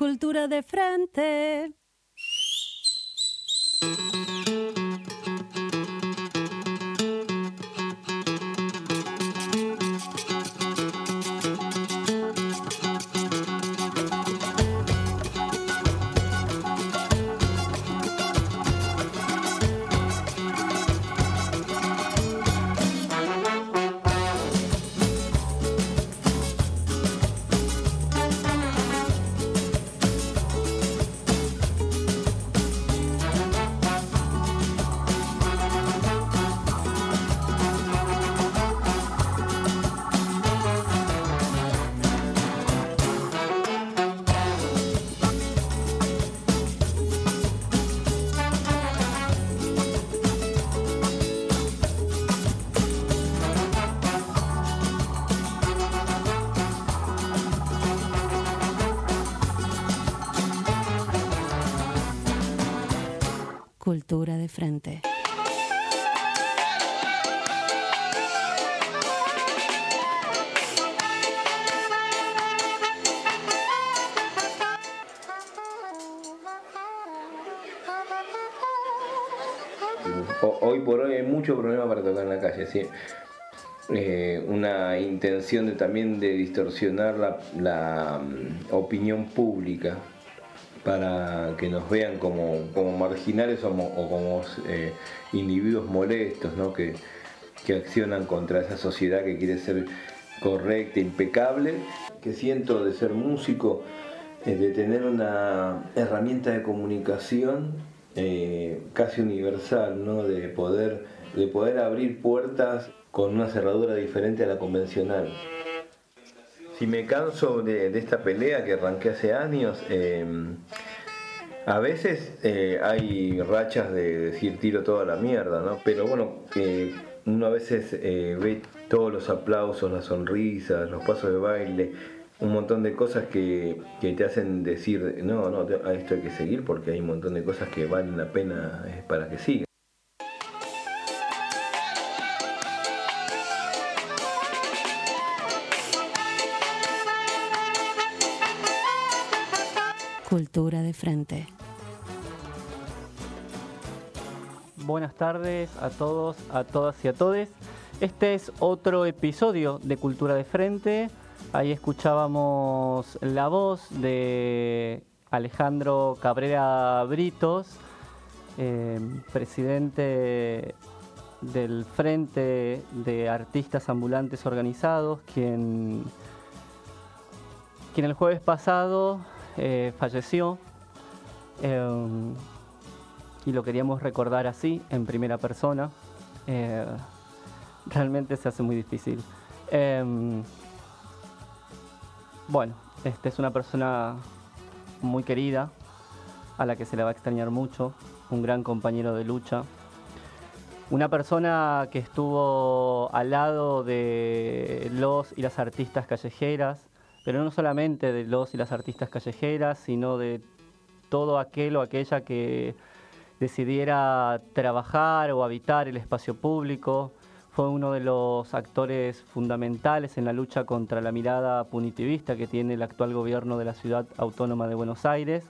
Cultura de frente. Mucho problema para tocar en la calle, ¿sí? Eh, una intención de, también de distorsionar la, mm, opinión pública para que nos vean como, marginales o, como eh, individuos molestos, ¿no? que, accionan contra esa sociedad que quiere ser correcta, impecable, que siento de ser músico, eh, de tener una herramienta de comunicación casi universal, ¿no? de, poder, de poder abrir puertas con una cerradura diferente a la convencional. Si me canso de, esta pelea que arranqué hace años, em, a veces eh, hay rachas de decir tiro toda la mierda, ¿no? Pero bueno, eh, uno a veces eh, ve todos los aplausos, las sonrisas, los pasos de baile, un montón de cosas que, que te hacen decir, no, no, a esto hay que seguir porque hay un montón de cosas que valen la pena para que siga. Cultura de frente. Buenas tardes a todos, a todas y a todes. Este es otro episodio de Cultura de Frente. Ahí escuchábamos la voz de Alejandro Cabrera Britos, eh, presidente del Frente de Artistas Ambulantes Organizados, quien, quien el jueves pasado eh, falleció em, y lo queríamos recordar así, en primera persona. Eh, realmente se hace muy difícil. Em, bueno, este es una persona muy querida, a la que se le va a extrañar mucho, un gran compañero de lucha. Una persona que estuvo al lado de los y las artistas callejeras, pero no solamente de los y las artistas callejeras, sino de todo aquel o aquella que decidiera trabajar o habitar el espacio público. Fue uno de los actores fundamentales en la lucha contra la mirada punitivista que tiene el actual gobierno de la ciudad autónoma de Buenos Aires.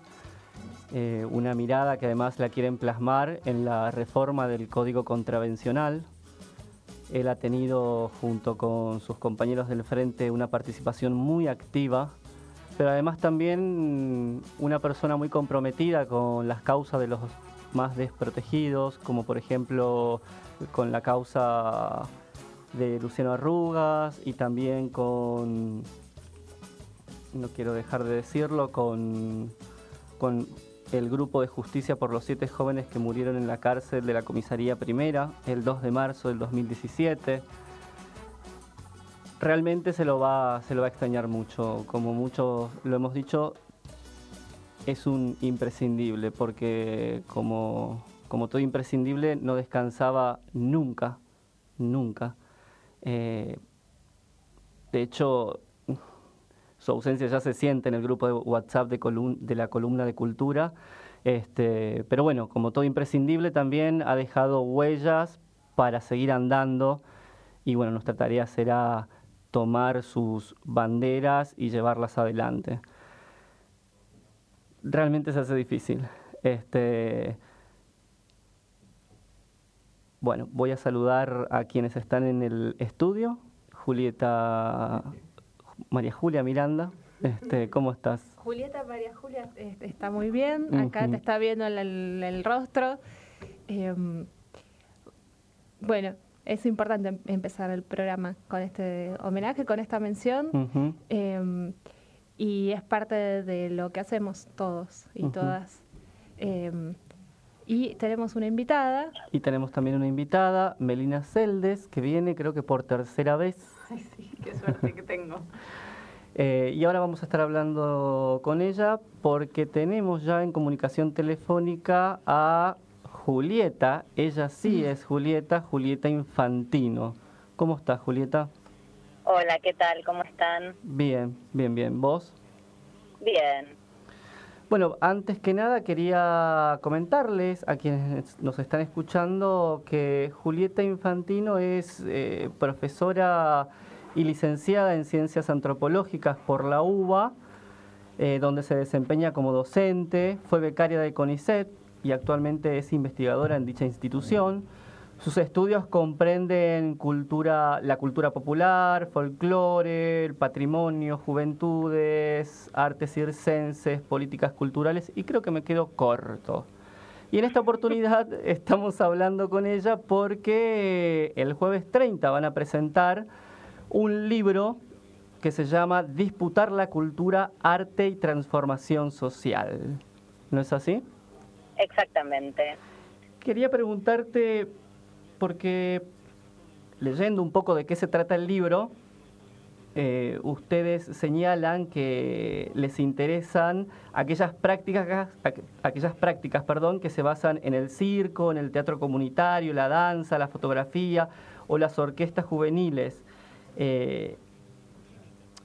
Eh, una mirada que además la quieren plasmar en la reforma del Código Contravencional, él ha tenido, junto con sus compañeros del frente, una participación muy activa, pero además también una persona muy comprometida con las causas de los más desprotegidos, como por ejemplo con la causa de Luciano Arrugas y también con, no quiero dejar de decirlo, con, con el grupo de justicia por los siete jóvenes que murieron en la cárcel de la comisaría primera el 2 de marzo del 2017. Realmente se lo va, se lo va a extrañar mucho, como muchos lo hemos dicho, es un imprescindible, porque como, como todo imprescindible no descansaba nunca, nunca. Eh, de hecho, su ausencia ya se siente en el grupo de WhatsApp de, la columna de cultura. Este, pero bueno, como todo imprescindible, también ha dejado huellas para seguir andando y bueno, nuestra tarea será tomar sus banderas y llevarlas adelante. realmente se hace difícil. Este, bueno, voy a saludar a quienes están en el estudio. Julieta, María Julia Miranda, este, ¿cómo estás? Julieta María Julia este, está muy bien, acá te está viendo el, el, rostro. Em, bueno, es importante em, empezar el programa con este homenaje, con esta mención. Em, y es parte de, lo que hacemos todos y todas. Y tenemos una invitada. Y tenemos también una invitada, Melina Celdes, que viene creo que por tercera vez. Ay, sí, qué suerte que tengo. Eh, y ahora vamos a estar hablando con ella porque tenemos ya en comunicación telefónica a Julieta. Ella sí es Julieta, Julieta Infantino. ¿Cómo estás, Julieta? Hola, ¿qué tal? ¿Cómo están? Bien, bien, bien. ¿Vos? Bien. Bueno, antes que nada quería comentarles a quienes nos están escuchando que Julieta Infantino es eh, profesora y licenciada en Ciencias Antropológicas por la UBA, eh, donde se desempeña como docente, fue becaria de CONICET y actualmente es investigadora en dicha institución. Sus estudios comprenden cultura, la cultura popular, folclore, patrimonio, juventudes, artes circenses, políticas culturales y creo que me quedo corto. Y en esta oportunidad estamos hablando con ella porque el jueves 30 van a presentar un libro que se llama Disputar la cultura, arte y transformación social. ¿No es así? Exactamente. Quería preguntarte porque leyendo un poco de qué se trata el libro, eh, ustedes señalan que les interesan aquellas prácticas, aquellas prácticas perdón, que se basan en el circo, en el teatro comunitario, la danza, la fotografía o las orquestas juveniles. Eh,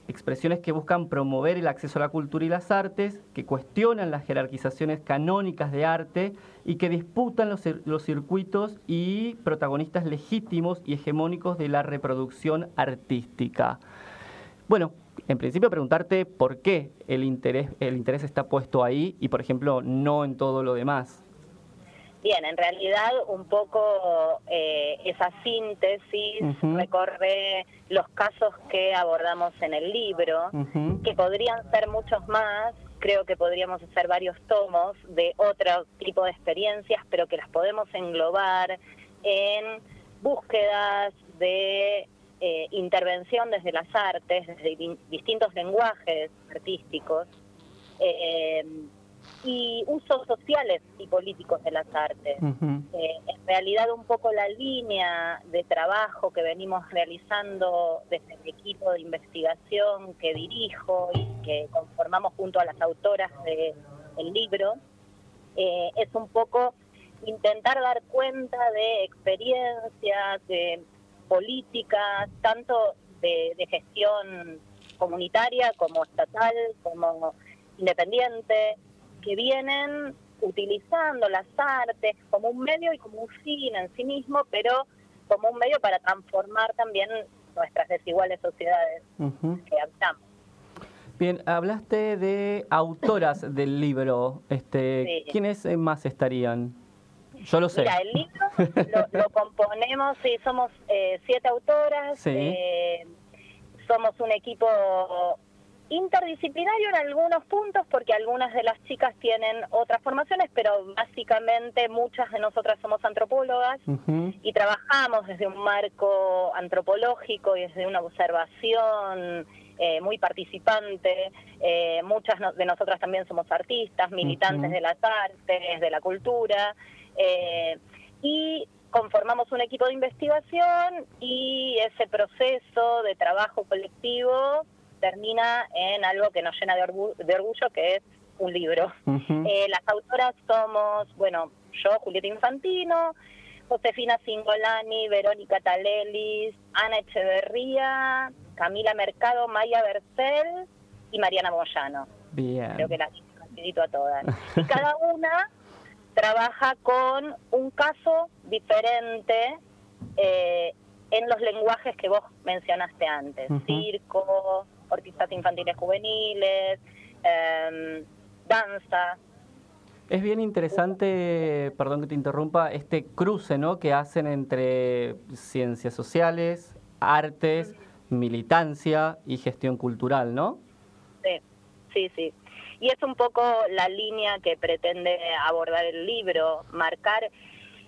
expresiones que buscan promover el acceso a la cultura y las artes, que cuestionan las jerarquizaciones canónicas de arte y que disputan los, los, circuitos y protagonistas legítimos y hegemónicos de la reproducción artística. Bueno, en principio preguntarte por qué el interés, el interés está puesto ahí y, por ejemplo, no en todo lo demás. Bien, en realidad un poco eh, esa síntesis recorre los casos que abordamos en el libro, que podrían ser muchos más, creo que podríamos hacer varios tomos de otro tipo de experiencias, pero que las podemos englobar en búsquedas de eh, intervención desde las artes, desde distintos lenguajes artísticos. Eh, y usos sociales y políticos de las artes. Eh, en realidad un poco la línea de trabajo que venimos realizando desde el equipo de investigación que dirijo y que conformamos junto a las autoras del libro, eh, es un poco intentar dar cuenta de experiencias, de políticas, tanto de gestión comunitaria como estatal, como independiente, que vienen utilizando las artes como un medio y como un fin en sí mismo, pero como un medio para transformar también nuestras desiguales sociedades que habitamos. Bien, hablaste de autoras del libro. Este, ¿Quiénes más estarían? Yo lo sé. Mira, el libro lo, componemos, sí, somos eh, siete autoras. Eh, somos un equipo interdisciplinario en algunos puntos porque algunas de las chicas tienen otras formaciones, pero básicamente muchas de nosotras somos antropólogas y trabajamos desde un marco antropológico y desde una observación eh, muy participante. Eh, muchas de nosotras también somos artistas, militantes de las artes, de la cultura. Eh, y conformamos un equipo de investigación y ese proceso de trabajo colectivo termina en algo que nos llena de, orgullo, que es un libro. Eh, las autoras somos, bueno, yo, Julieta Infantino, Josefina Singolani, Verónica Talelis, Ana Echeverría, Camila Mercado, Maya Bercel y Mariana Moyano. Bien. Creo que las felicito a todas. Y cada una trabaja con un caso diferente eh, en los lenguajes que vos mencionaste antes, circo, orquestas infantiles juveniles, em, danza. Es bien interesante, perdón que te interrumpa, este cruce ¿no? que hacen entre ciencias sociales, artes, militancia y gestión cultural, ¿no? Sí, sí, sí. Y es un poco la línea que pretende abordar el libro, marcar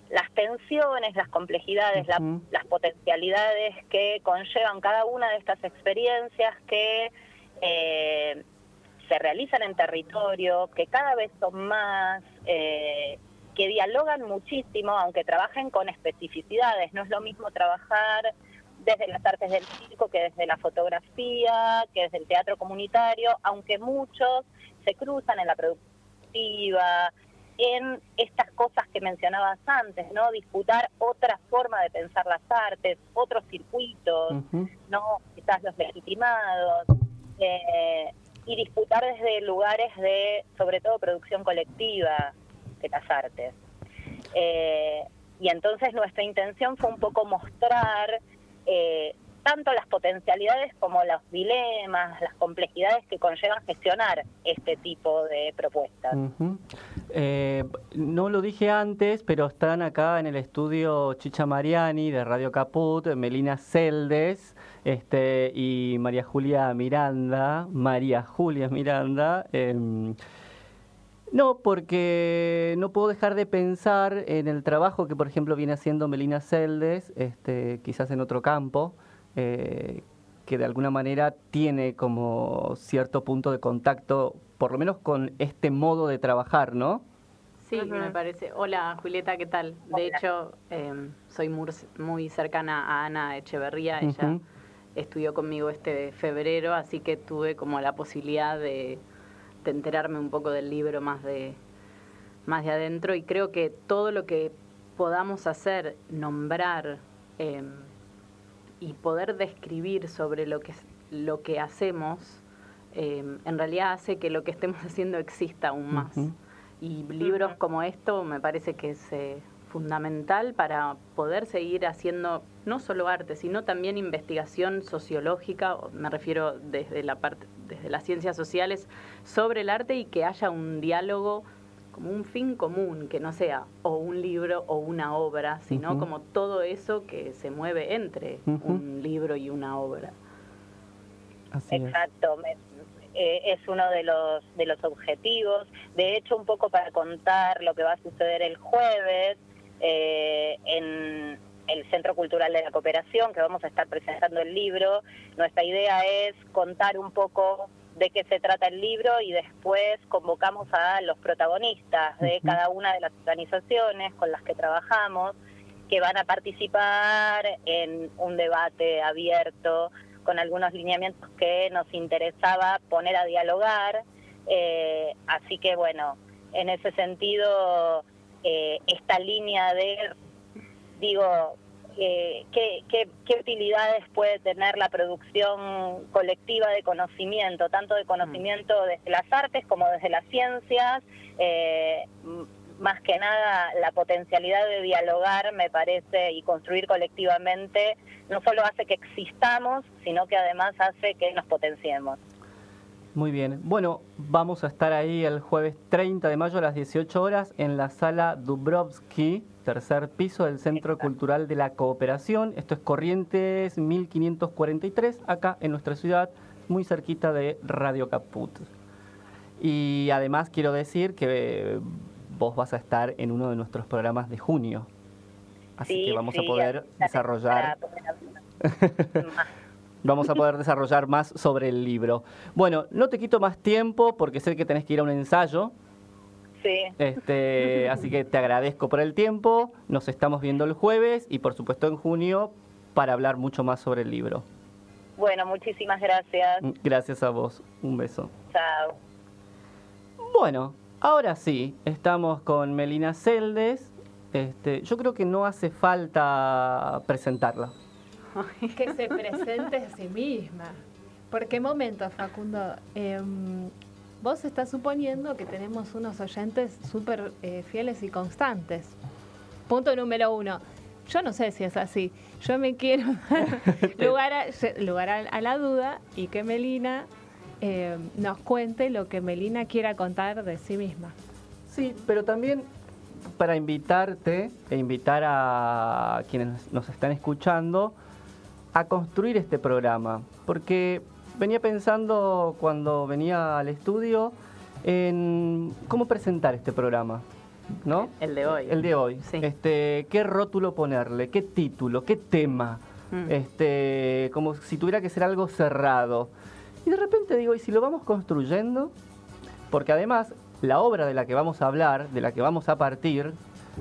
las tensiones, las complejidades, las potencialidades que conllevan cada una de estas experiencias que eh, se realizan en territorio, que cada vez son más, eh, que dialogan muchísimo, aunque trabajen con especificidades. No es lo mismo trabajar desde las artes del circo que desde la fotografía, que desde el teatro comunitario, aunque muchos se cruzan en la productiva, en estas cosas que mencionabas antes, ¿no? Disputar otra forma de pensar las artes, otros circuitos, ¿no? Quizás los legitimados, eh, y disputar desde lugares de, sobre todo, producción colectiva de las artes. Eh, y entonces nuestra intención fue un poco mostrar eh, tanto las potencialidades como los dilemas, las complejidades que conllevan gestionar este tipo de propuestas. Eh, no lo dije antes, pero están acá en el estudio Chicha Mariani de Radio Caput, Melina Celdes este, y María Julia Miranda, María Julia Miranda. Em, no, porque no puedo dejar de pensar en el trabajo que, por ejemplo, viene haciendo Melina Celdes, este, quizás en otro campo, eh, que de alguna manera tiene como cierto punto de contacto, por lo menos con este modo de trabajar, ¿no? Sí, me parece. Hola Julieta, ¿qué tal? De hecho, em, soy muy, cercana a Ana Echeverría, ella estudió conmigo este febrero, así que tuve como la posibilidad de, enterarme un poco del libro más de, más de adentro y creo que todo lo que podamos hacer, nombrar, em, y poder describir sobre lo que, lo que hacemos, em, en realidad hace que lo que estemos haciendo exista aún más. Y libros como esto me parece que es eh, fundamental para poder seguir haciendo no solo arte, sino también investigación sociológica, me refiero desde la parte, desde las ciencias sociales, sobre el arte y que haya un diálogo como un fin común, que no sea o un libro o una obra, sino como todo eso que se mueve entre un libro y una obra. Exacto, eh, es. uno de los, de los objetivos. De hecho, un poco para contar lo que va a suceder el jueves eh, en el Centro Cultural de la Cooperación, que vamos a estar presentando el libro, nuestra idea es contar un poco de qué se trata el libro y después convocamos a los protagonistas de cada una de las organizaciones con las que trabajamos que van a participar en un debate abierto con algunos lineamientos que nos interesaba poner a dialogar. Eh, así que bueno, en ese sentido, eh, esta línea de, digo, eh, qué, utilidades puede tener la producción colectiva de conocimiento, tanto de conocimiento mm. desde las artes como desde las ciencias. Eh, más que nada, la potencialidad de dialogar, me parece, y construir colectivamente, no solo hace que existamos, sino que además hace que nos potenciemos. Muy bien. Bueno, vamos a estar ahí el jueves 30 de mayo a las 18 horas en la sala Dubrovsky, tercer piso del Centro Cultural de la Cooperación. Esto es Corrientes 1543, acá en nuestra ciudad, muy cerquita de Radio Caput. Y además quiero decir que vos vas a estar en uno de nuestros programas de junio. Así que vamos a poder desarrollar vamos a poder desarrollar más sobre el libro. Bueno, no te quito más tiempo porque sé que tenés que ir a un ensayo. Sí. Este, así que te agradezco por el tiempo. Nos estamos viendo el jueves y por supuesto en junio para hablar mucho más sobre el libro. Bueno, muchísimas gracias. Gracias a vos. Un beso. Chao. Bueno, ahora sí, estamos con Melina Celdes. Este, yo creo que no hace falta presentarla. Que se presente a sí misma. ¿Por qué momento, Facundo? Em, vos estás suponiendo que tenemos unos oyentes súper eh, fieles y constantes. Punto número uno. Yo no sé si es así. Yo me quiero lugar, a, lugar a, la duda y que Melina eh, nos cuente lo que Melina quiera contar de sí misma. Sí, pero también para invitarte e invitar a quienes nos están escuchando a construir este programa, porque venía pensando cuando venía al estudio en cómo presentar este programa. ¿No? El de hoy. El de hoy. Este, ¿Qué rótulo ponerle? ¿Qué título? ¿Qué tema? Mm. Este, como si tuviera que ser algo cerrado. Y de repente digo, ¿y si lo vamos construyendo? Porque además, la obra de la que vamos a hablar, de la que vamos a partir,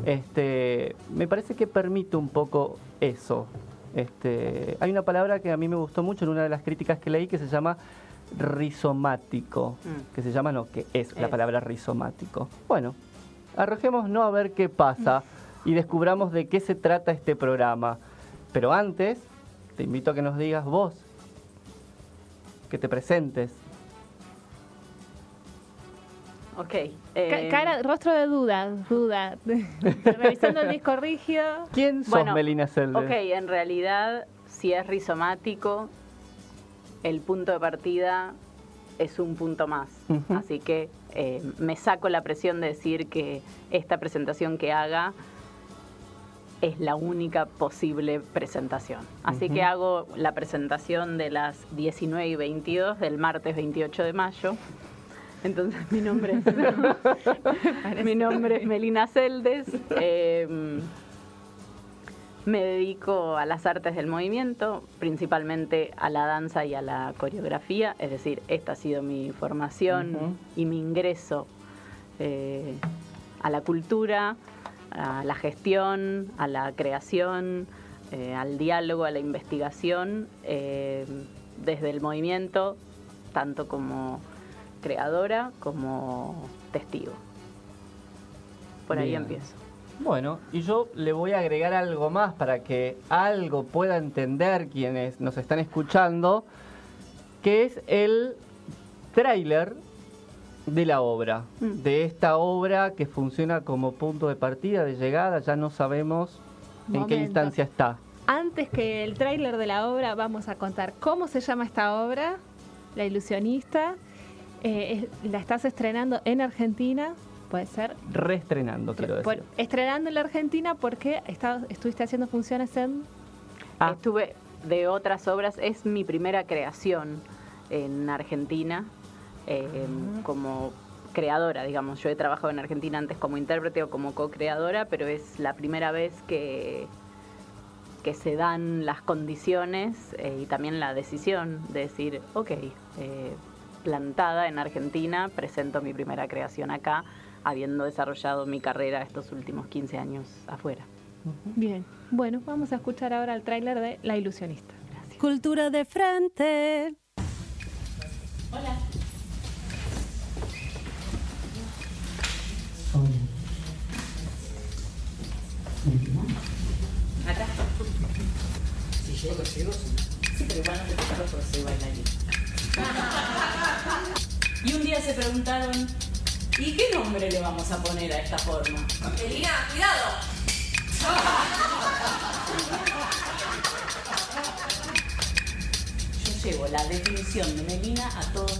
este, me parece que permite un poco eso. Este, hay una palabra que a mí me gustó mucho en una de las críticas que leí que se llama rizomático, mm. que se llama, no, que es, la palabra rizomático. Bueno, arrojemos no a ver qué pasa y descubramos de qué se trata este programa. Pero antes, te invito a que nos digas vos, que te presentes. Ok. Eh, cara, rostro de duda, duda. Revisando el disco rígido. ¿Quién sos Melina Selder? Ok, en realidad, si es rizomático, el punto de partida es un punto más. Así que eh, me saco la presión de decir que esta presentación que haga es la única posible presentación. Así que hago la presentación de las 19 y 22 del martes 28 de mayo. Entonces mi nombre es, mi nombre es Melina Celdes. Em, me dedico a las artes del movimiento, principalmente a la danza y a la coreografía, es decir, esta ha sido mi formación y mi ingreso eh, a la cultura, a la gestión, a la creación, eh, al diálogo, a la investigación, eh, desde el movimiento, tanto como creadora como testigo. Por ahí empiezo. Bueno, y yo le voy a agregar algo más para que algo pueda entender quienes nos están escuchando, que es el tráiler de la obra, mm. de esta obra que funciona como punto de partida, de llegada, ya no sabemos en qué instancia está. Antes que el tráiler de la obra, vamos a contar cómo se llama esta obra, La ilusionista. Eh, la estás estrenando en Argentina, Puede ser. Reestrenando, quiero decir. estrenando en la Argentina porque estuviste haciendo funciones en... Ah. Estuve de otras obras, es mi primera creación en Argentina em, como creadora, digamos. Yo he trabajado en Argentina antes como intérprete o como co-creadora, pero es la primera vez que, que se dan las condiciones eh, y también la decisión de decir, ok, eh, plantada en Argentina, presento mi primera creación acá habiendo desarrollado mi carrera estos últimos 15 años afuera. Bien, bueno, vamos a escuchar ahora el tráiler de La Ilusionista. Gracias. Cultura de frente. Hola. Hola. Acá. Si llego, llego. Sí, pero igual no te toca porque soy bailarín. Y un día se preguntaron ¿Y qué nombre le vamos a poner a esta forma? Melina, cuidado. Yo llevo la definición de Melina a todos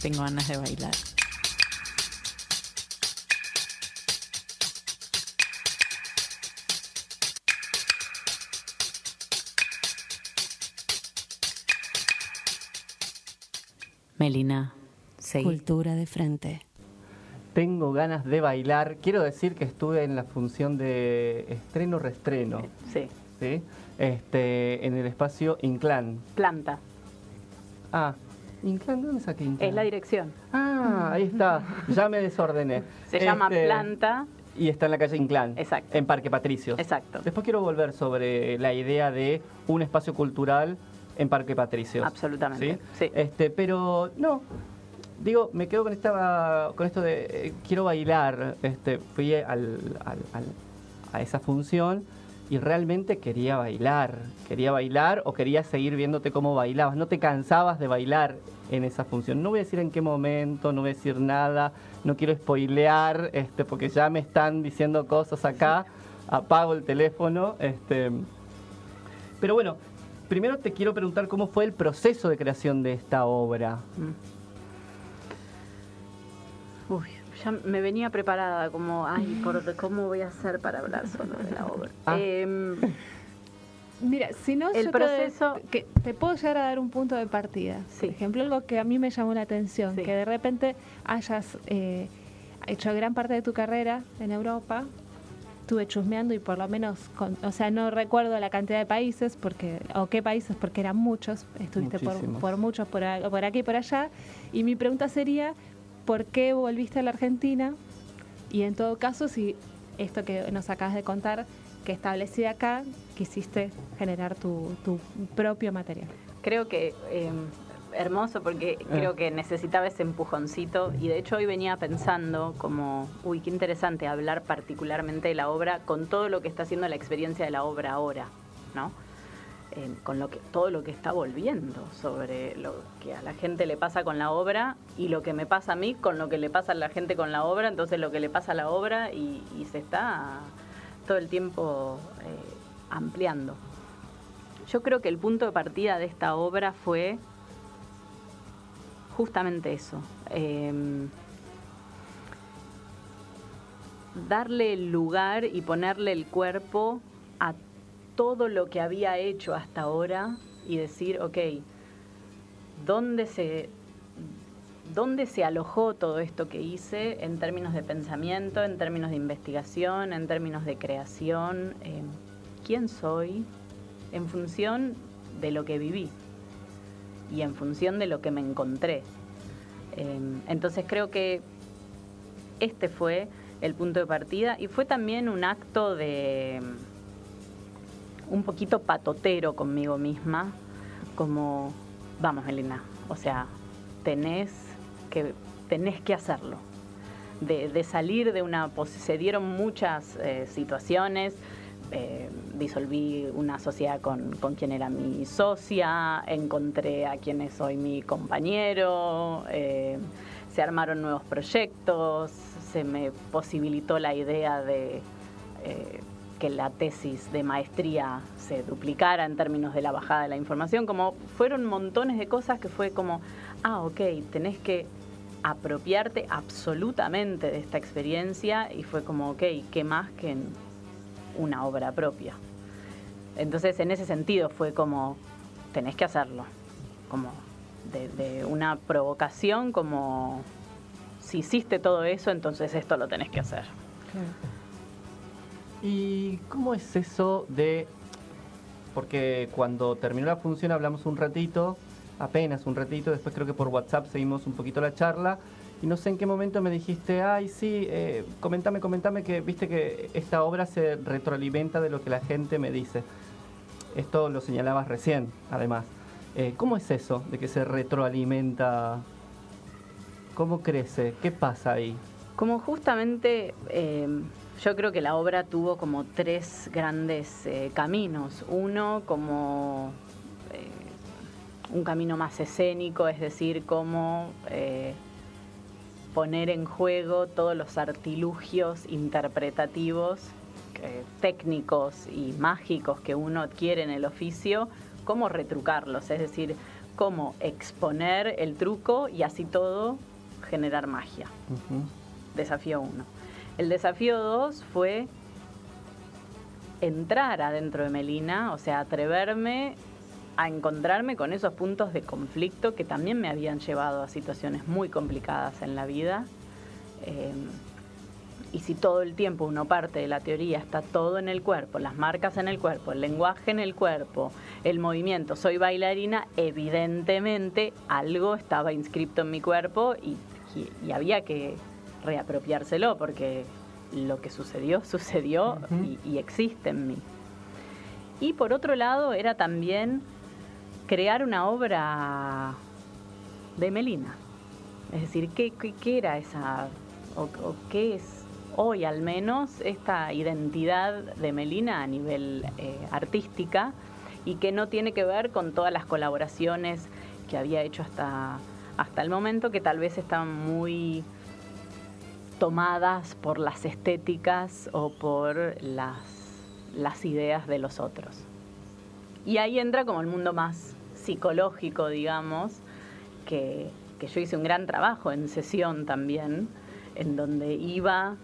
Tengo ganas de bailar. Melina, Cultura de frente. Tengo ganas de bailar. Quiero decir que estuve en la función de estreno-restreno. Sí. ¿Sí? Este, en el espacio Inclán. Planta. Ah, Inclán, ¿dónde saqué Inclán? Es la dirección. Ah, ahí está. Ya me desordené. Se llama este, Planta. Y está en la calle Inclán. Exacto. En Parque Patricios. Exacto. Después quiero volver sobre la idea de un espacio cultural en Parque Patricios. Absolutamente. ¿sí? Este, pero no, digo, me quedo con esta, con esto de eh, quiero bailar. Este, fui al, a esa función y realmente quería bailar. Quería bailar o quería seguir viéndote cómo bailabas. No te cansabas de bailar en esa función. No voy a decir en qué momento, no voy a decir nada, no quiero spoilear, este, porque ya me están diciendo cosas acá. Apago el teléfono. Este, pero bueno, primero te quiero preguntar cómo fue el proceso de creación de esta obra. Mm. Uy, ya me venía preparada, como, ay, ¿cómo voy a hacer para hablar solo de la obra? Ah. Em, Mira, si no, el proceso... Te, que te puedo llegar a dar un punto de partida. Por ejemplo, algo que a mí me llamó la atención, que de repente hayas eh, hecho gran parte de tu carrera en Europa, estuve chusmeando y por lo menos, o sea, no recuerdo la cantidad de países, porque o qué países, porque eran muchos, estuviste por, por, muchos, por, por aquí y por allá, y mi pregunta sería, ¿por qué volviste a la Argentina? Y en todo caso, si esto que nos acabas de contar que establecida acá, quisiste generar tu, propio material. Creo que em, hermoso porque eh. creo que necesitaba ese empujoncito y de hecho hoy venía pensando como, uy, qué interesante hablar particularmente de la obra con todo lo que está haciendo la experiencia de la obra ahora, ¿no? Em, con lo que, todo lo que está volviendo sobre lo que a la gente le pasa con la obra y lo que me pasa a mí con lo que le pasa a la gente con la obra, entonces lo que le pasa a la obra y se está todo el tiempo eh, ampliando. Yo creo que el punto de partida de esta obra fue justamente eso. Em, darle el lugar y ponerle el cuerpo a todo lo que había hecho hasta ahora y decir, ok, ¿dónde se, ¿Dónde se alojó todo esto que hice en términos de pensamiento, en términos de investigación, en términos de creación? Eh, ¿Quién soy? En función de lo que viví y en función de lo que me encontré. Eh, entonces creo que este fue el punto de partida y fue también un acto de un poquito patotero conmigo misma, como, vamos Elena, o sea, tenés que tenés que hacerlo. De, salir de una se dieron muchas eh, situaciones eh, disolví una sociedad con, quien era mi socia encontré a quien es hoy mi compañero eh, se armaron nuevos proyectos se me posibilitó la idea de que la tesis de maestría se duplicara en términos de la bajada de la información como fueron montones de cosas que fue como ah ok tenés que apropiarte absolutamente de esta experiencia y fue como, ok, ¿qué más que una obra propia? Entonces, en ese sentido fue como, tenés que hacerlo, como de, una provocación, como, si hiciste todo eso, entonces esto lo tenés que hacer. ¿Y cómo es eso de, porque cuando terminó la función hablamos un ratito, apenas un ratito, después creo que por WhatsApp seguimos un poquito la charla y no sé en qué momento me dijiste, ay, sí, eh, comentame, comentame que viste que esta obra se retroalimenta de lo que la gente me dice. Esto lo señalabas recién, además. Eh, ¿Cómo es eso de que se retroalimenta? ¿Cómo crece? ¿Qué pasa ahí? Como justamente eh, yo creo que la obra tuvo como tres grandes caminos. Uno como un camino más escénico, es decir, cómo eh, poner en juego todos los artilugios interpretativos, eh, técnicos y mágicos que uno adquiere en el oficio, cómo retrucarlos, es decir, cómo exponer el truco y así todo generar magia. Desafío uno. El desafío dos fue entrar adentro de Melina, o sea, atreverme a encontrarme con esos puntos de conflicto que también me habían llevado a situaciones muy complicadas en la vida. Eh, y si todo el tiempo uno parte de la teoría, está todo en el cuerpo, las marcas en el cuerpo, el lenguaje en el cuerpo, el movimiento, soy bailarina, evidentemente algo estaba inscrito en mi cuerpo y, había que reapropiárselo porque lo que sucedió, sucedió y existe en mí. Y por otro lado era también crear una obra de Melina. Es decir, ¿qué, era esa, o, qué es hoy al menos esta identidad de Melina a nivel eh, artística y que no tiene que ver con todas las colaboraciones que había hecho hasta, hasta el momento, que tal vez estaban muy tomadas por las estéticas o por las ideas de los otros. Y ahí entra como el mundo más psicológico, digamos, que, yo hice un gran trabajo en sesión también, en donde iba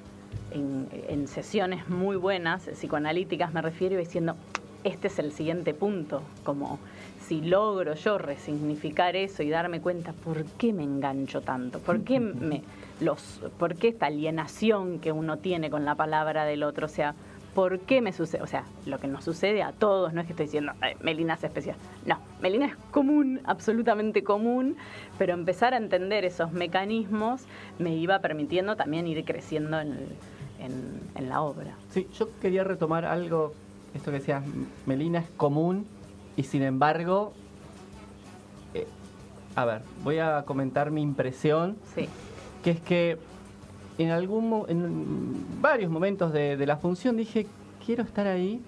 en, en, sesiones muy buenas, psicoanalíticas me refiero, diciendo, este es el siguiente punto, como si logro yo resignificar eso y darme cuenta por qué me engancho tanto, por qué, me, los, por qué esta alienación que uno tiene con la palabra del otro, o sea, por qué me sucede, o sea, lo que nos sucede a todos, no es que estoy diciendo, Melina es especial, no, Melina es común, absolutamente común, pero empezar a entender esos mecanismos me iba permitiendo también ir creciendo en, en la obra. Sí, yo quería retomar algo, esto que decías, Melina es común, y sin embargo, eh, a ver, voy a comentar mi impresión, sí. que es que en algún en varios momentos de, la función dije, quiero estar ahí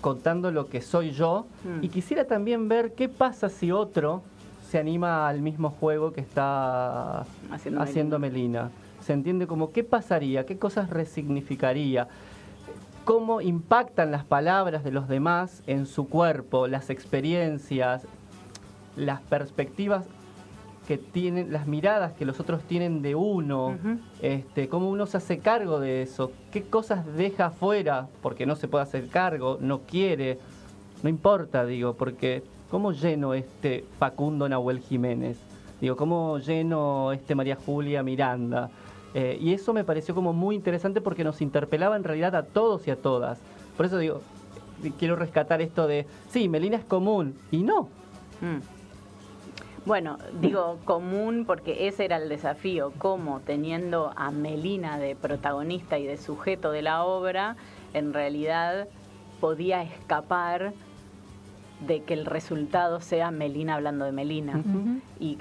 contando lo que soy yo y mm. quisiera también ver qué pasa si otro se anima al mismo juego que está haciendo, Melina. Se entiende como qué pasaría, qué cosas resignificaría cómo impactan las palabras de los demás en su cuerpo, las experiencias, las perspectivas que tienen, las miradas que los otros tienen de uno, este, cómo uno se hace cargo de eso, qué cosas deja afuera porque no se puede hacer cargo, no quiere, no importa, digo, porque cómo lleno este Facundo Nahuel Jiménez, digo, cómo lleno este María Julia Miranda, eh, y eso me pareció como muy interesante porque nos interpelaba en realidad a todos y a todas. Por eso digo, quiero rescatar esto de, sí, Melina es común, y no. Mm. Bueno, digo común porque ese era el desafío, cómo teniendo a Melina de protagonista y de sujeto de la obra, en realidad podía escapar de que el resultado sea Melina hablando de Melina. y,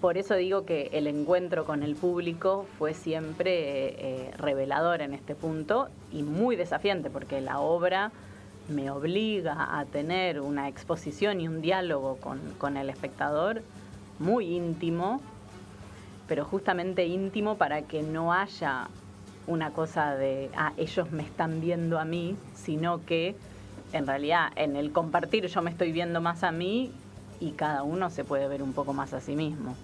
por eso digo que el encuentro con el público fue siempre eh, revelador en este punto y muy desafiante, porque la obra me obliga a tener una exposición y un diálogo con, el espectador muy íntimo, pero justamente íntimo para que no haya una cosa de, ah, ellos me están viendo a mí, sino que en realidad en el compartir yo me estoy viendo más a mí y cada uno se puede ver un poco más a sí mismo.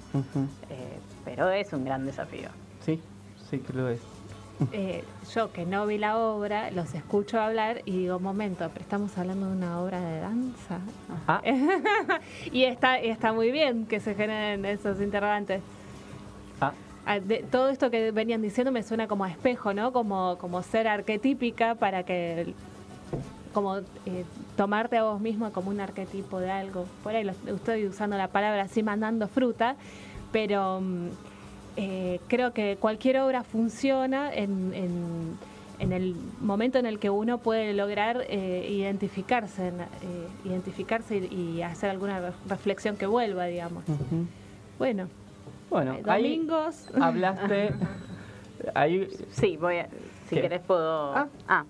Eh, pero es un gran desafío. Sí, sí que lo es. Eh, yo que no vi la obra, los escucho hablar y digo, momento, pero estamos hablando de una obra de danza. y está, está muy bien que se generen esos interrogantes. Ah. ah todo esto que venían diciendo me suena como a espejo, ¿no? Como, como ser arquetípica para que como eh, tomarte a vos mismo como un arquetipo de algo. Por ahí lo, estoy usando la palabra así mandando fruta, pero mm, eh, creo que cualquier obra funciona en, en, el momento en el que uno puede lograr eh, identificarse, identificarse y, hacer alguna reflexión que vuelva, digamos. Bueno. Bueno, domingos. hablaste. ahí... Sí, voy a, si querés puedo. ah, ah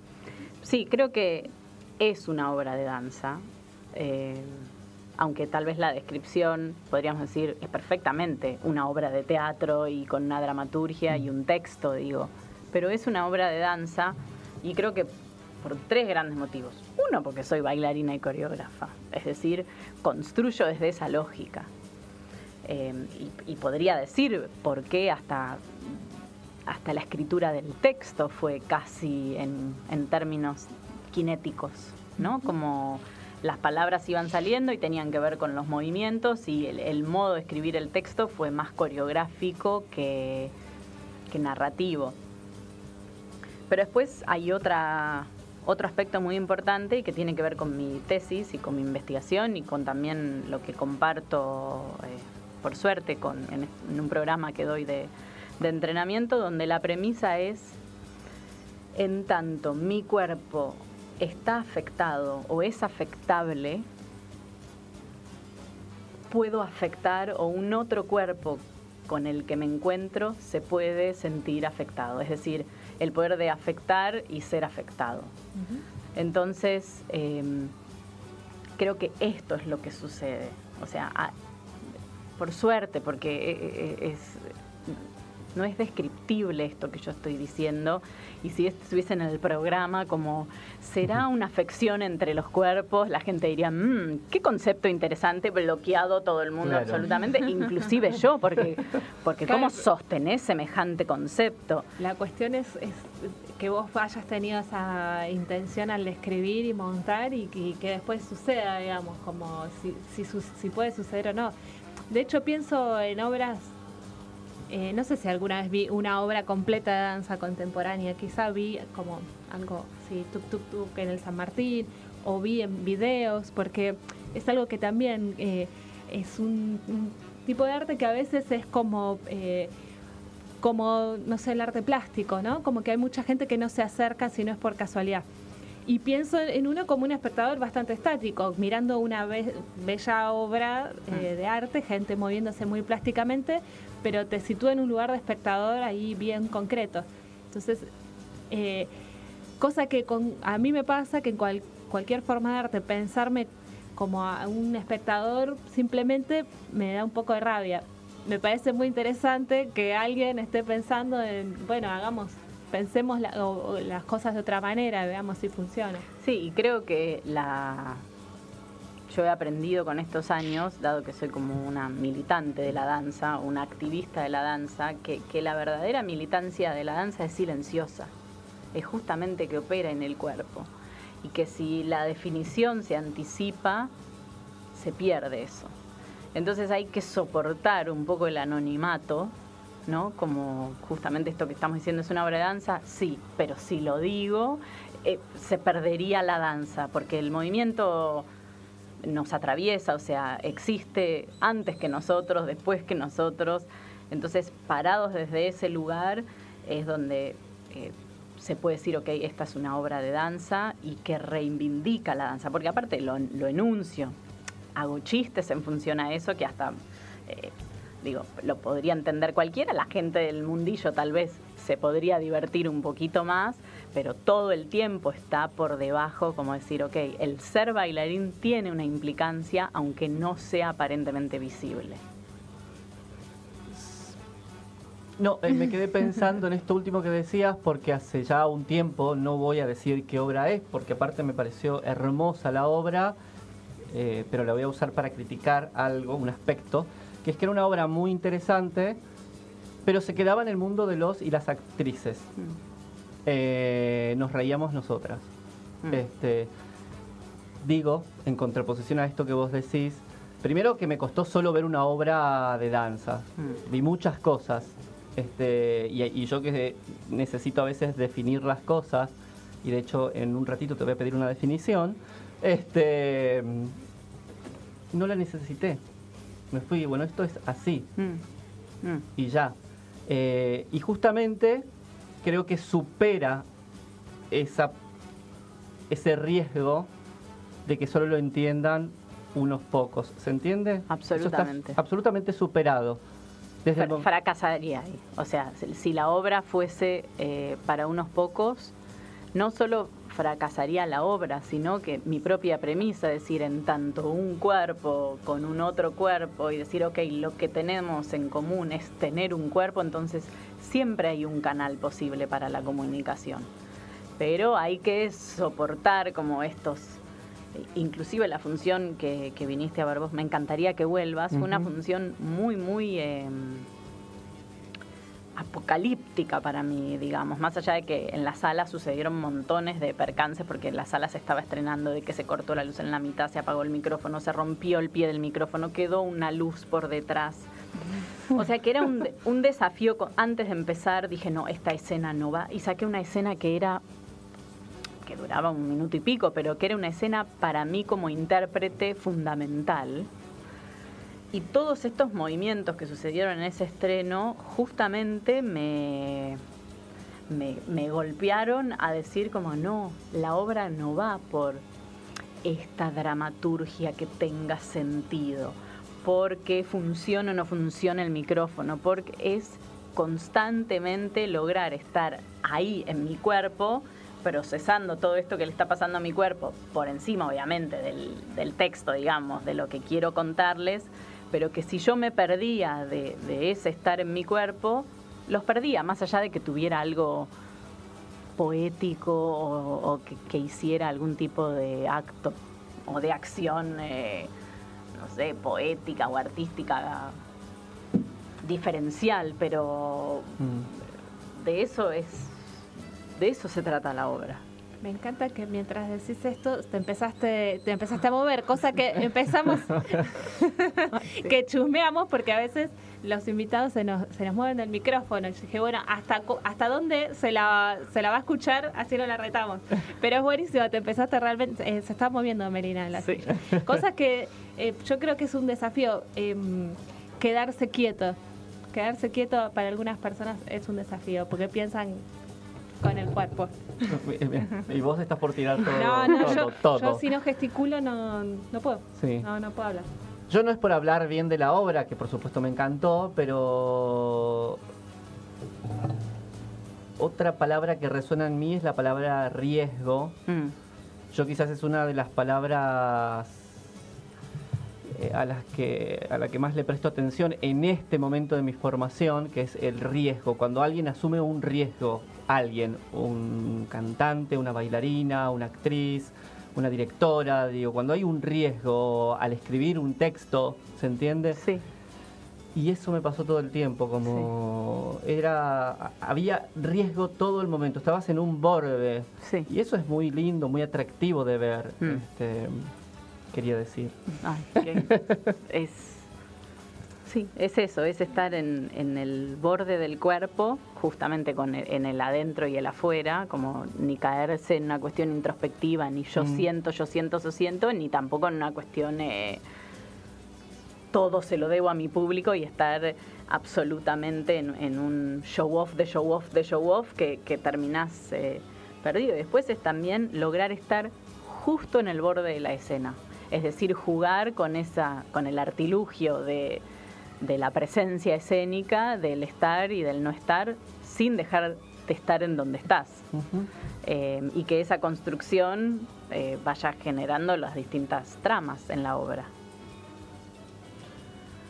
sí, creo que es una obra de danza, eh, aunque tal vez la descripción, podríamos decir, es perfectamente una obra de teatro y con una dramaturgia y un texto, digo, pero es una obra de danza y creo que por tres grandes motivos. Uno, porque soy bailarina y coreógrafa, es decir, construyo desde esa lógica. Eh, y, podría decir por qué hasta, hasta la escritura del texto fue casi en, en términos cinéticos, ¿no? Como las palabras iban saliendo y tenían que ver con los movimientos y el, modo de escribir el texto fue más coreográfico que, narrativo. Pero después hay otra, otro aspecto muy importante y que tiene que ver con mi tesis y con mi investigación y con también lo que comparto, eh, por suerte, con, en, un programa que doy de entrenamiento, donde la premisa es, en tanto mi cuerpo está afectado o es afectable, puedo afectar o un otro cuerpo con el que me encuentro se puede sentir afectado. Es decir, el poder de afectar y ser afectado. Entonces, em, creo que esto es lo que sucede. O sea, por suerte, porque e, e, e, es, no es descriptible esto que yo estoy diciendo. Y si estuviese en el programa como, ¿será una afección entre los cuerpos? La gente diría, mmm, qué concepto interesante, bloqueado todo el mundo absolutamente, inclusive yo, porque, porque ¿cómo sostenés semejante concepto? La cuestión es, que vos hayas tenido esa intención al escribir y montar y, que después suceda, digamos, como si, si, si puede suceder o no. De hecho, pienso en obras eh, no sé si alguna vez vi una obra completa de danza contemporánea, quizá vi como algo, sí, tuk tuk tuk en el San Martín, o vi en videos, porque es algo que también eh, es un, tipo de arte que a veces es como, eh, como, no sé, el arte plástico, ¿no? Como que hay mucha gente que no se acerca si no es por casualidad. Y pienso en uno como un espectador bastante estático, mirando una bella obra de arte, gente moviéndose muy plásticamente, pero te sitúa en un lugar de espectador ahí bien concreto. Entonces, eh, cosa que con, a mí me pasa que en cualquier forma de arte pensarme como a un espectador simplemente me da un poco de rabia. Me parece muy interesante que alguien esté pensando en, bueno, hagamos, pensemos las cosas de otra manera, veamos si funciona. Sí, y creo que la, yo he aprendido con estos años, dado que soy como una militante de la danza, una activista de la danza, que, la verdadera militancia de la danza es silenciosa, es justamente que opera en el cuerpo. Y que si la definición se anticipa, se pierde eso. Entonces hay que soportar un poco el anonimato, ¿no? Como justamente esto que estamos diciendo es una obra de danza, sí, pero si lo digo, eh, se perdería la danza, porque el movimiento nos atraviesa, o sea, existe antes que nosotros, después que nosotros. Entonces, parados desde ese lugar es donde eh, se puede decir, ok, esta es una obra de danza y que reivindica la danza, porque aparte lo, enuncio, hago chistes en función a eso que hasta, eh, digo, lo podría entender cualquiera, la gente del mundillo tal vez se podría divertir un poquito más, pero todo el tiempo está por debajo, como decir, ok, el ser bailarín tiene una implicancia, aunque no sea aparentemente visible. No, eh, me quedé pensando en esto último que decías porque hace ya un tiempo, no voy a decir qué obra es, porque aparte me pareció hermosa la obra, eh, pero la voy a usar para criticar algo, un aspecto, que es que era una obra muy interesante, pero se quedaba en el mundo de los y las actrices. Mm. Eh, nos reíamos nosotras. Mm. Este, digo, en contraposición a esto que vos decís, primero que me costó solo ver una obra de danza. Mm. Vi muchas cosas. Este, y, yo que necesito a veces definir las cosas, y de hecho en un ratito te voy a pedir una definición, este, no la necesité. Me fui, bueno, esto es así. Mm. Y ya. Eh, y justamente creo que supera esa, ese riesgo de que solo lo entiendan unos pocos. ¿Se entiende? Absolutamente. absolutamente superado. fracasaría ahí. O sea, si la obra fuese eh, para unos pocos, no solo fracasaría la obra, sino que mi propia premisa, decir, en tanto un cuerpo con un otro cuerpo y decir, ok, lo que tenemos en común es tener un cuerpo, entonces siempre hay un canal posible para la comunicación. Pero hay que soportar como estos, inclusive la función que, viniste a ver vos, me encantaría que vuelvas, fue una función muy, muy... Em, apocalíptica para mí, digamos, más allá de que en la sala sucedieron montones de percances porque la sala se estaba estrenando, de que se cortó la luz en la mitad, se apagó el micrófono, se rompió el pie del micrófono, quedó una luz por detrás. O sea que era un, un desafío, antes de empezar dije, no, esta escena no va, y saqué una escena que era que duraba un minuto y pico, pero que era una escena para mí como intérprete fundamental y todos estos movimientos que sucedieron en ese estreno justamente me, me, golpearon a decir como no, la obra no va por esta dramaturgia que tenga sentido, porque funciona o no funciona el micrófono, porque es constantemente lograr estar ahí en mi cuerpo, procesando todo esto que le está pasando a mi cuerpo, por encima obviamente del, del texto, digamos, de lo que quiero contarles, pero que si yo me perdía de, ese estar en mi cuerpo, los perdía, más allá de que tuviera algo poético o, que, hiciera algún tipo de acto o de acción, eh, no sé, poética o artística diferencial, pero mm. de eso es, de eso se trata la obra. Me encanta que mientras decís esto te empezaste, te empezaste a mover, cosa que empezamos, que chusmeamos porque a veces los invitados se nos, se nos mueven del micrófono. Y dije, bueno, ¿hasta, hasta dónde se la, se la va a escuchar? Así no la retamos. Pero es buenísimo, te empezaste realmente, eh, se está moviendo Melina en la sí. Cosa que eh, yo creo que es un desafío, em, quedarse quieto. Quedarse quieto para algunas personas es un desafío, porque piensan con el cuerpo. y vos estás por tirar todo. No, no, yo, yo, si no gesticulo no, no puedo. No, no puedo hablar. Yo no es por hablar bien de la obra, que por supuesto me encantó, pero otra palabra que resuena en mí es la palabra riesgo. Mm. Yo quizás es una de las palabras eh, a las que a la que más le presto atención en este momento de mi formación, que es el riesgo. Cuando alguien asume un riesgo, alguien, un cantante, una bailarina, una actriz, una directora, digo, cuando hay un riesgo al escribir un texto, ¿se entiende? Sí. Y eso me pasó todo el tiempo, como era, había riesgo todo el momento, estabas en un borde. Sí. Y eso es muy lindo, muy atractivo de ver. Mm. Este, quería decir. es, sí, es eso, es estar en, el borde del cuerpo, justamente con en el adentro y el afuera, como ni caerse en una cuestión introspectiva, ni yo mm. siento, yo siento, yo siento, ni tampoco en una cuestión eh, todo se lo debo a mi público y estar absolutamente en, un show off de show off de show off que, que terminás eh, perdido. Después es también lograr estar justo en el borde de la escena es decir, jugar con, esa, con el artilugio de, la presencia escénica, del estar y del no estar, sin dejar de estar en donde estás. Eh, y que esa construcción eh, vaya generando las distintas tramas en la obra.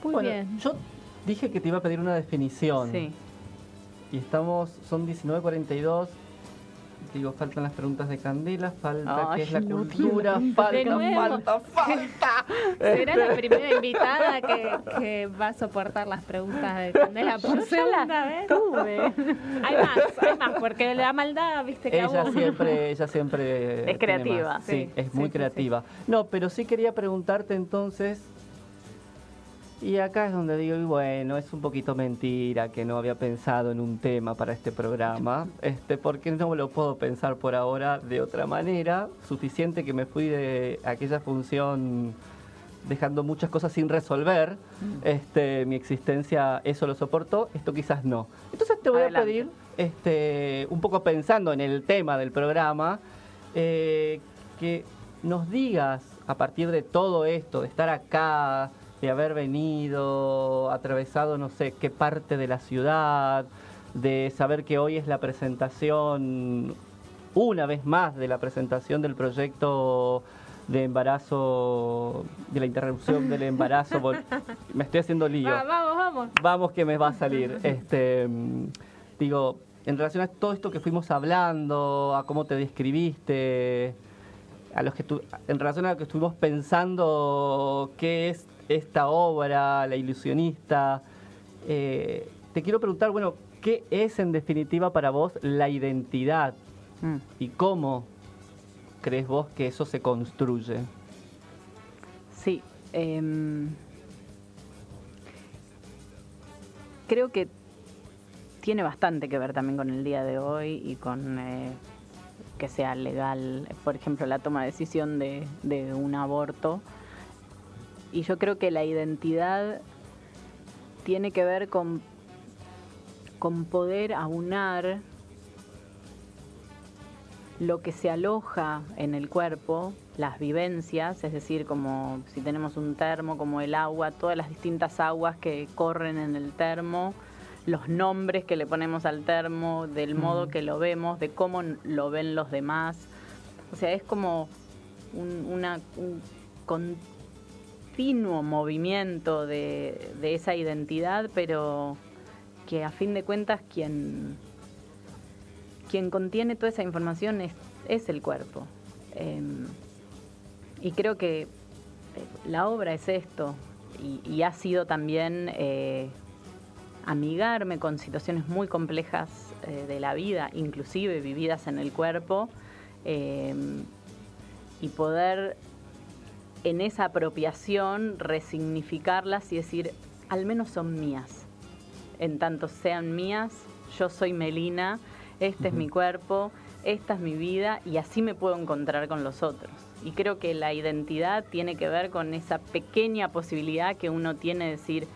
Muy bien. Yo dije que te iba a pedir una definición. Sí. Y estamos, son 19.42 digo, faltan las preguntas de Candela, falta que es la cultura, falta, falta, falta. Será la primera invitada que, va a soportar las preguntas de Candela por segunda vez. Tuve. Hay más, hay más, porque la maldad, viste que ella siempre, ella siempre es creativa. Sí, es muy creativa. No, pero sí quería preguntarte entonces y acá es donde digo, bueno, es un poquito mentira que no había pensado en un tema para este programa, este, porque no lo puedo pensar por ahora de otra manera. Suficiente que me fui de aquella función dejando muchas cosas sin resolver. Mm. Este, mi existencia eso lo soportó, esto quizás no. Entonces te voy a pedir, este, un poco pensando en el tema del programa, eh, que nos digas a partir de todo esto, de estar acá, de haber venido, atravesado no sé qué parte de la ciudad, de saber que hoy es la presentación, una vez más, de la presentación del proyecto de embarazo, de la interrupción del embarazo. me estoy haciendo lío. vamos, vamos. Vamos que me va a salir. Este, digo, en relación a todo esto que fuimos hablando, a cómo te describiste, a los que en relación a lo que estuvimos pensando, qué es esta obra, La ilusionista. Eh, te quiero preguntar, bueno, ¿qué es en definitiva para vos la identidad? Mm. ¿Y cómo crees vos que eso se construye? Sí. Em, creo que tiene bastante que ver también con el día de hoy y con eh, que sea legal, por ejemplo, la toma de decisión de, de un aborto y yo creo que la identidad tiene que ver con, con poder aunar lo que se aloja en el cuerpo, las vivencias, es decir, como si tenemos un termo, como el agua, todas las distintas aguas que corren en el termo, los nombres que le ponemos al termo, del modo que lo vemos, de cómo lo ven los demás. O sea, es como un, una, un continuo movimiento de, esa identidad, pero que a fin de cuentas quien, quien contiene toda esa información es, el cuerpo. Em, y creo que eh, la obra es esto, y, ha sido también eh, amigarme con situaciones muy complejas eh, de la vida, inclusive vividas en el cuerpo, em, y poder en esa apropiación resignificarlas y decir, al menos son mías. En tanto sean mías, yo soy Melina, este es mi cuerpo, esta es mi vida y así me puedo encontrar con los otros. Y creo que la identidad tiene que ver con esa pequeña posibilidad que uno tiene de decir,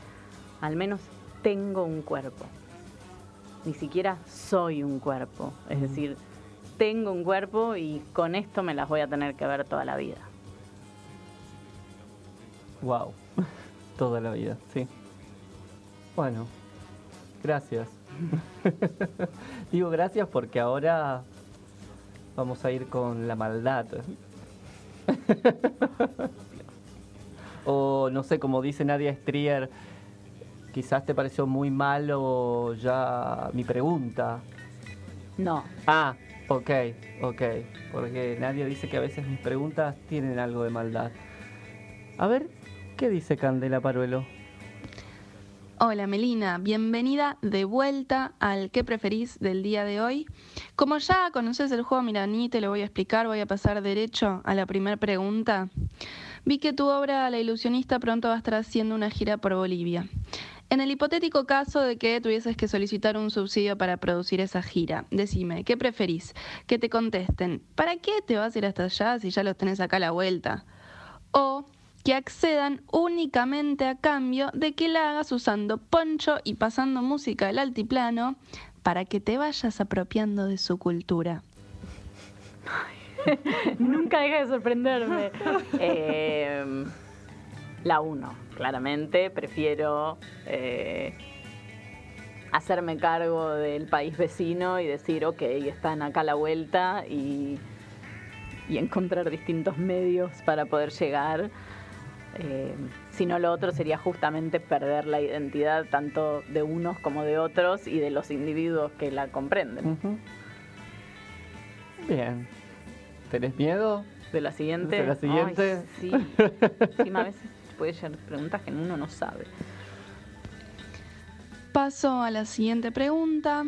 al menos tengo un cuerpo. Ni siquiera soy un cuerpo. Es decir, tengo un cuerpo y con esto me las voy a tener que ver toda la vida. Wow, toda la vida, sí. Bueno, gracias. Digo gracias porque ahora vamos a ir con la maldad. o no sé, como dice Nadia Strier, quizás te pareció muy malo ya mi pregunta. No. Ah, ok, ok. Porque Nadia dice que a veces mis preguntas tienen algo de maldad. A ver, ¿qué dice Candela Paruelo? Hola Melina, bienvenida de vuelta al ¿Qué preferís del día de hoy? Como ya conoces el juego, mira, ni te lo voy a explicar, voy a pasar derecho a la primera pregunta. Vi que tu obra La ilusionista pronto va a estar haciendo una gira por Bolivia. En el hipotético caso de que tuvieses que solicitar un subsidio para producir esa gira, decime, ¿qué preferís? Que te contesten, ¿para qué te vas a ir hasta allá si ya los tenés acá a la vuelta? O que accedan únicamente a cambio de que la hagas usando poncho y pasando música del altiplano para que te vayas apropiando de su cultura. Nunca deja de sorprenderme. Em, la uno, claramente. Prefiero eh, hacerme cargo del país vecino y decir, ok, están acá a la vuelta y, y encontrar distintos medios para poder llegar eh, si no, lo otro sería justamente perder la identidad tanto de unos como de otros y de los individuos que la comprenden. Bien. ¿Tenés miedo? ¿De la siguiente? ¿De la siguiente? sí. a veces puede ser preguntas que uno no sabe. Paso a la siguiente pregunta.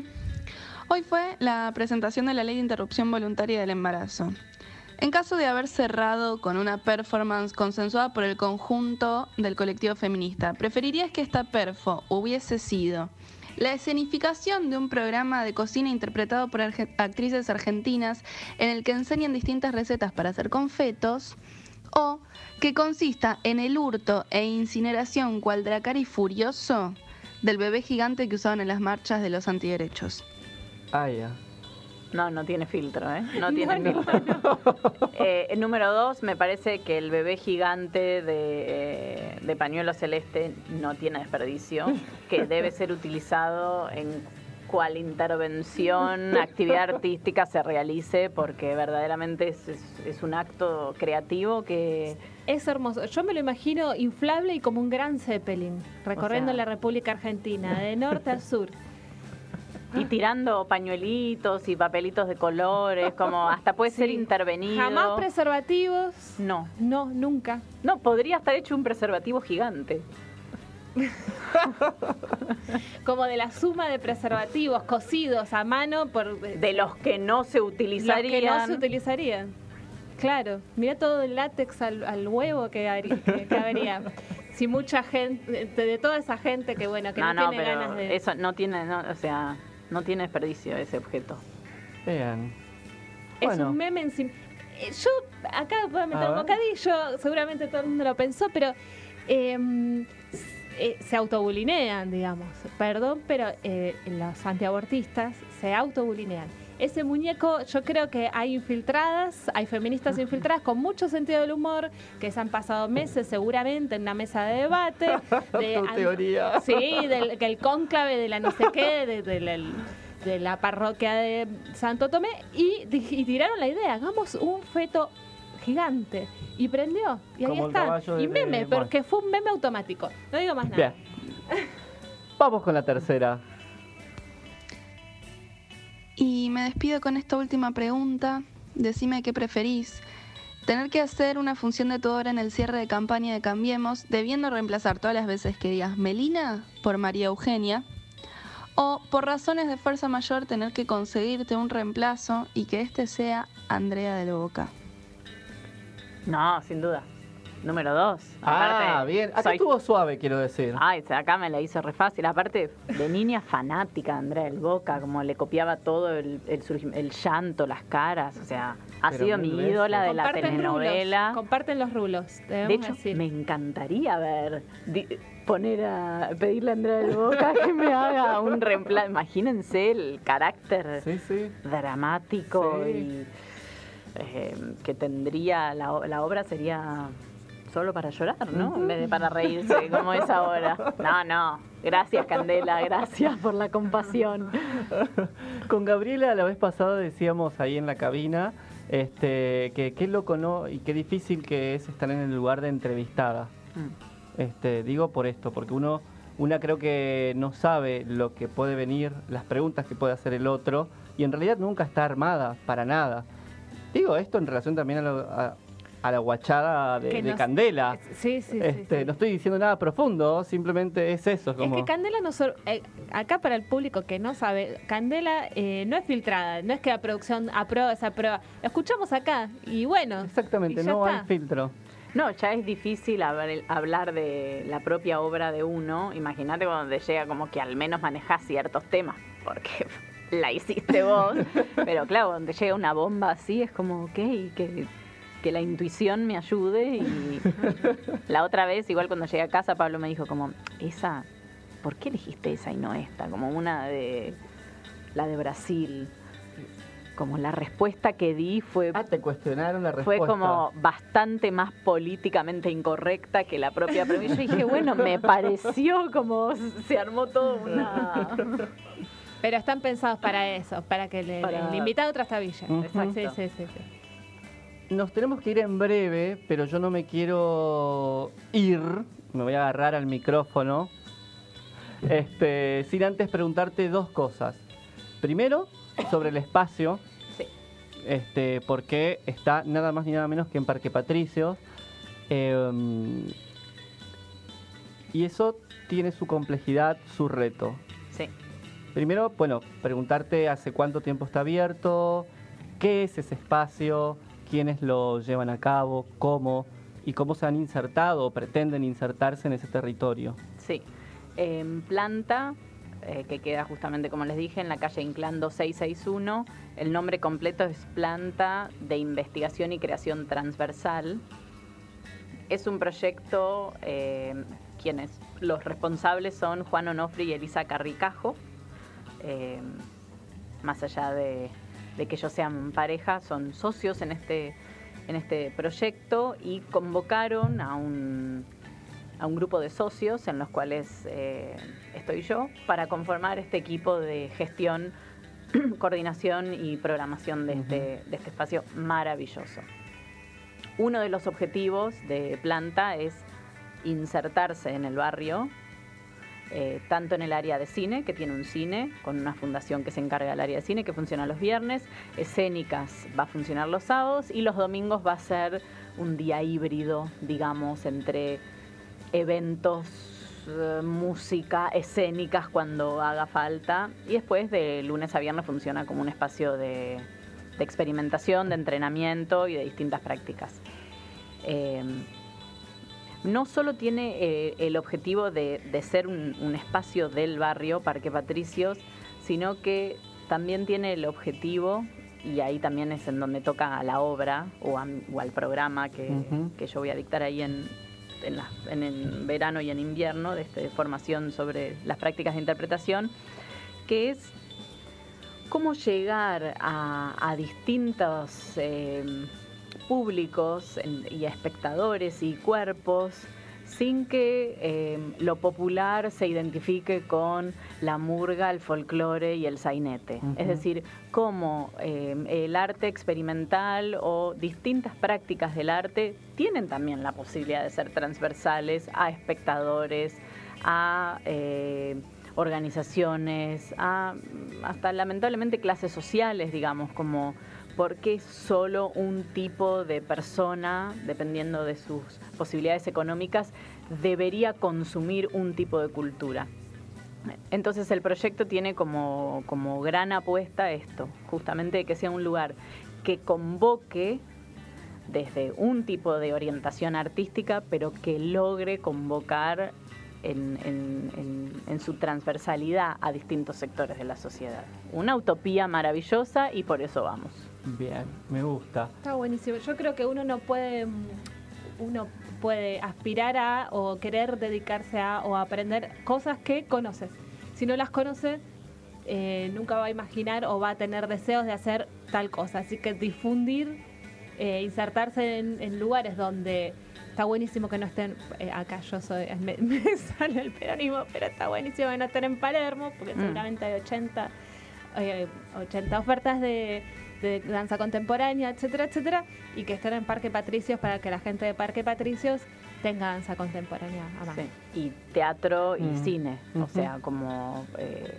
Hoy fue la presentación de la ley de interrupción voluntaria del embarazo. En caso de haber cerrado con una performance consensuada por el conjunto del colectivo feminista, ¿preferirías que esta perfo hubiese sido la escenificación de un programa de cocina interpretado por actrices argentinas en el que enseñan distintas recetas para hacer confetos? ¿O que consista en el hurto e incineración cual dracari furioso del bebé gigante que usaban en las marchas de los antiderechos? Ah, ya. No, no tiene filtro, ¿eh? No tiene filtro. Eh, número dos, me parece que el bebé gigante de, de, pañuelo celeste no tiene desperdicio, que debe ser utilizado en cual intervención, actividad artística se realice, porque verdaderamente es, un acto creativo que... Es hermoso. Yo me lo imagino inflable y como un gran Zeppelin, recorriendo la República Argentina, de norte a sur. Y tirando pañuelitos y papelitos de colores, como hasta puede ser intervenido. Jamás preservativos. No. No, nunca. No, podría estar hecho un preservativo gigante. como de la suma de preservativos cocidos a mano por de los que no se utilizarían. Los que no se utilizarían. Claro, mira todo el látex al, huevo que, habría. si mucha gente, de toda esa gente que bueno, que no, tiene ganas de. Eso no tiene, o sea, no tiene desperdicio ese objeto. Bien. Es un meme en sí. Eh, yo acá puedo meter un bocadillo, seguramente todo el mundo lo pensó, pero em, eh, se autobulinean, digamos. Perdón, pero eh, los antiabortistas se autobulinean. Ese muñeco, yo creo que hay infiltradas, hay feministas infiltradas con mucho sentido del humor, que se han pasado meses seguramente en una mesa de debate. De, teoría. Sí, del que el cónclave de la no sé qué, de, la parroquia de Santo Tomé, y, tiraron la idea, hagamos un feto gigante. Y prendió. Y ahí está. Y meme, porque fue un meme automático. No digo más nada. Vamos con la tercera. Y me despido con esta última pregunta. Decime qué preferís. Tener que hacer una función de tu obra en el cierre de campaña de Cambiemos, debiendo reemplazar todas las veces que digas Melina por María Eugenia, o por razones de fuerza mayor tener que conseguirte un reemplazo y que este sea Andrea de Boca. No, sin duda. Número dos. ah, bien. Acá estuvo suave, quiero decir. Ay, acá me la hizo re fácil. Aparte, de niña fanática, Andrea del Boca, como le copiaba todo el, el, llanto, las caras. O sea, ha sido mi ídola de la telenovela. comparten los rulos. De hecho, me encantaría ver poner a pedirle a Andrea del Boca que me haga un reemplazo. Imagínense el carácter dramático y eh, que tendría la, la, obra sería solo para llorar, ¿no? En vez de para reírse, como es ahora. No, no. Gracias, Candela. Gracias por la compasión. Con Gabriela la vez pasada decíamos ahí en la cabina este, que qué loco, ¿no? Y qué difícil que es estar en el lugar de entrevistada. Mm. Este, digo por esto, porque uno, una creo que no sabe lo que puede venir, las preguntas que puede hacer el otro, y en realidad nunca está armada para nada. Digo esto en relación también a, la guachada de, Candela. Sí, sí, este, No estoy diciendo nada profundo, simplemente es eso. Es, que Candela no eh, acá para el público que no sabe, Candela eh, no es filtrada, no es que la producción aprueba esa prueba. escuchamos acá y bueno. Exactamente, no hay filtro. No, ya es difícil hablar de la propia obra de uno. Imagínate cuando te llega como que al menos manejas ciertos temas, porque la hiciste vos. Pero claro, cuando te llega una bomba así es como, ok, que, que la intuición me ayude. Y la otra vez, igual cuando llegué a casa, Pablo me dijo como, esa, ¿por qué elegiste esa y no esta? Como una de la de Brasil como la respuesta que di fue... Ah, te cuestionaron la respuesta. Fue como bastante más políticamente incorrecta que la propia premisa. Yo dije, bueno, me pareció como se armó todo una... Pero están pensados para eso, para que le, para... invitado a otra estabilla. Sí, sí, sí, Nos tenemos que ir en breve, pero yo no me quiero ir. Me voy a agarrar al micrófono. Este, sin antes preguntarte dos cosas. Primero, sobre el espacio. Sí. Este, porque está nada más ni nada menos que en Parque Patricios. Em, y eso tiene su complejidad, su reto. Sí. Primero, bueno, preguntarte hace cuánto tiempo está abierto, qué es ese espacio, quiénes lo llevan a cabo, cómo y cómo se han insertado o pretenden insertarse en ese territorio. Sí. En planta eh, que queda justamente, como les dije, en la calle Inclán 2661. El nombre completo es Planta de Investigación y Creación Transversal. Es un proyecto, eh, quienes los responsables son Juan Onofri y Elisa Carricajo. Eh, más allá de, de, que ellos sean pareja, son socios en este, en este proyecto y convocaron a un a un grupo de socios en los cuales eh, estoy yo para conformar este equipo de gestión, coordinación y programación de, este, de este espacio maravilloso. Uno de los objetivos de Planta es insertarse en el barrio, eh, tanto en el área de cine, que tiene un cine, con una fundación que se encarga del área de cine, que funciona los viernes, escénicas va a funcionar los sábados y los domingos va a ser un día híbrido, digamos, entre eventos, eh, música, escénicas cuando haga falta. Y después de lunes a viernes funciona como un espacio de, experimentación, de entrenamiento y de distintas prácticas. Em, no solo tiene eh, el objetivo de, ser un, espacio del barrio Parque Patricios, sino que también tiene el objetivo, y ahí también es en donde toca a la obra o, al programa que, que, yo voy a dictar ahí en, en, el verano y en invierno de, este, formación sobre las prácticas de interpretación, que es cómo llegar a, distintos eh, públicos y a espectadores y cuerpos sin que eh, lo popular se identifique con la murga, el folclore y el sainete. Es decir, cómo eh, el arte experimental o distintas prácticas del arte tienen también la posibilidad de ser transversales a espectadores, a... Eh, organizaciones, a hasta lamentablemente clases sociales, digamos, como por qué solo un tipo de persona, dependiendo de sus posibilidades económicas, debería consumir un tipo de cultura. Entonces el proyecto tiene como, como gran apuesta esto, justamente que sea un lugar que convoque desde un tipo de orientación artística, pero que logre convocar en, su transversalidad a distintos sectores de la sociedad. Una utopía maravillosa y por eso vamos. Bien, me gusta. Está buenísimo. Yo creo que uno no puede, uno puede aspirar a o querer dedicarse a o aprender cosas que conoces. Si no las conoces, eh, nunca va a imaginar o va a tener deseos de hacer tal cosa. Así que difundir, eh, insertarse en lugares donde está buenísimo que no estén eh, acá. Yo soy, me, sale el peronismo, pero está buenísimo que no estén en Palermo, porque mm. seguramente hay 80, 80 ofertas de, danza contemporánea, etcétera, etcétera, y que estén en Parque Patricios para que la gente de Parque Patricios tenga danza contemporánea a mano. Y teatro y mm. cine, o sea, como eh,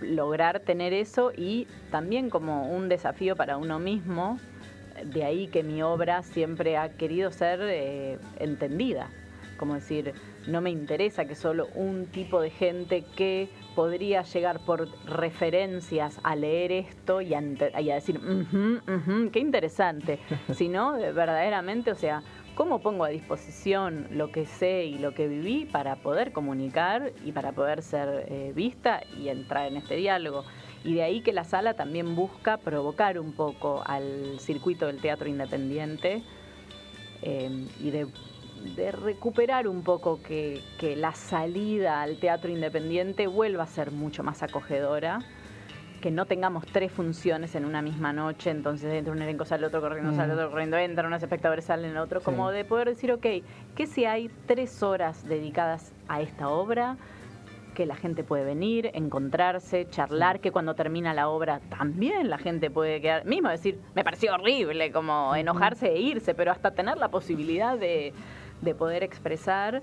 lograr tener eso y también como un desafío para uno mismo de ahí que mi obra siempre ha querido ser eh, entendida. Como decir, no me interesa que solo un tipo de gente que podría llegar por referencias a leer esto y a, decir, qué interesante, sino verdaderamente, o sea, cómo pongo a disposición lo que sé y lo que viví para poder comunicar y para poder ser eh, vista y entrar en este diálogo. Y de ahí que la sala también busca provocar un poco al circuito del teatro independiente eh, y de, recuperar un poco que, la salida al teatro independiente vuelva a ser mucho más acogedora que no tengamos tres funciones en una misma noche, entonces entra un elenco, sale otro corriendo, sale mm. otro corriendo, entran unos espectadores, salen otro, como de poder decir, ok, que si hay tres horas dedicadas a esta obra, que la gente puede venir, encontrarse, charlar, que cuando termina la obra también la gente puede quedar, mismo decir, me pareció horrible, como enojarse e irse, pero hasta tener la posibilidad de, de poder expresar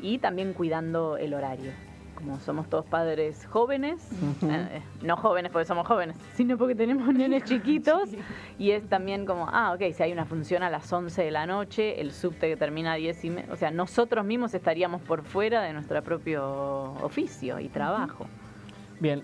y también cuidando el horario como somos todos padres jóvenes, eh, no jóvenes porque somos jóvenes, sino porque tenemos nenes chiquitos, y es también como, ah, ok, si hay una función a las 11 de la noche, el subte que termina a 10 y media, o sea, nosotros mismos estaríamos por fuera de nuestro propio oficio y trabajo. Bien,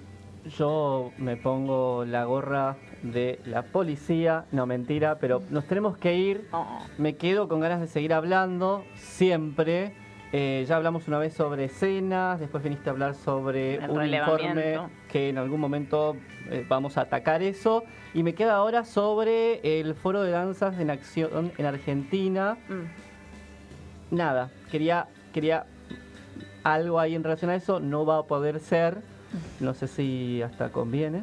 yo me pongo la gorra de la policía, no mentira, pero nos tenemos que ir, oh. me quedo con ganas de seguir hablando, siempre eh, ya hablamos una vez sobre escenas, después viniste a hablar sobre un informe que en algún momento eh, vamos a atacar eso. Y me queda ahora sobre el foro de danzas en acción en Argentina. Mm. Nada, quería, quería algo ahí en relación a eso, no va a poder ser. No sé si hasta conviene.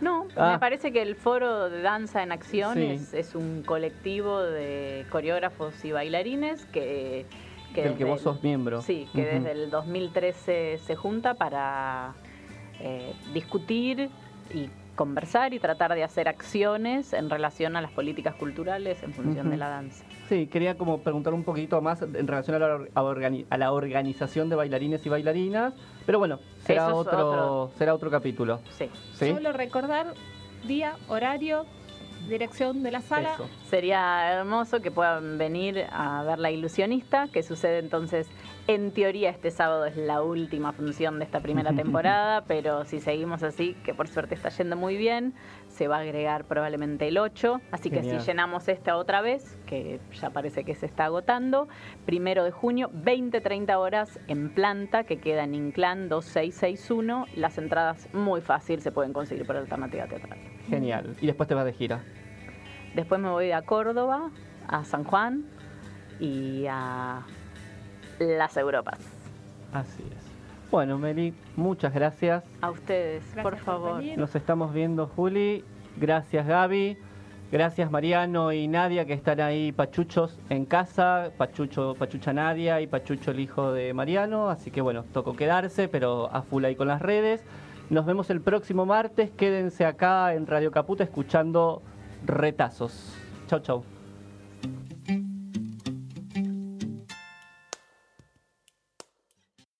No, me ah. parece que el Foro de Danza en Acción es, un colectivo de coreógrafos y bailarines que que del que vos sos miembro. Sí, que desde el 2013 se junta para eh, discutir y conversar y tratar de hacer acciones en relación a las políticas culturales en función de la danza. Sí, quería como preguntar un poquito más en relación a la, organización de bailarines y bailarinas, pero bueno, será otro, será otro capítulo. Sí. Solo recordar día, horario, dirección de la sala. Sería hermoso que puedan venir a ver La Ilusionista, que sucede entonces, en teoría este sábado es la última función de esta primera temporada, pero si seguimos así, que por suerte está yendo muy bien, se va a agregar probablemente el 8, así que si llenamos esta otra vez, que ya parece que se está agotando, primero de junio, 20-30 horas en planta, que queda en Inclán 2661, las entradas muy fácil se pueden conseguir por alternativa teatral. Genial. ¿Y después te vas de gira? Después me voy a Córdoba, a San Juan y a las Europas. Así es. Bueno, Meli, muchas gracias. A ustedes, por favor. Nos estamos viendo, Juli. Gracias, Gaby. Gracias, Mariano y Nadia, que están ahí pachuchos en casa. Pachucho, Pachucha Nadia y Pachucho, el hijo de Mariano. Así que bueno, tocó quedarse, pero a full ahí con las redes. Nos vemos el próximo martes. Quédense acá en Radio Caputa escuchando retazos. Chau, chau.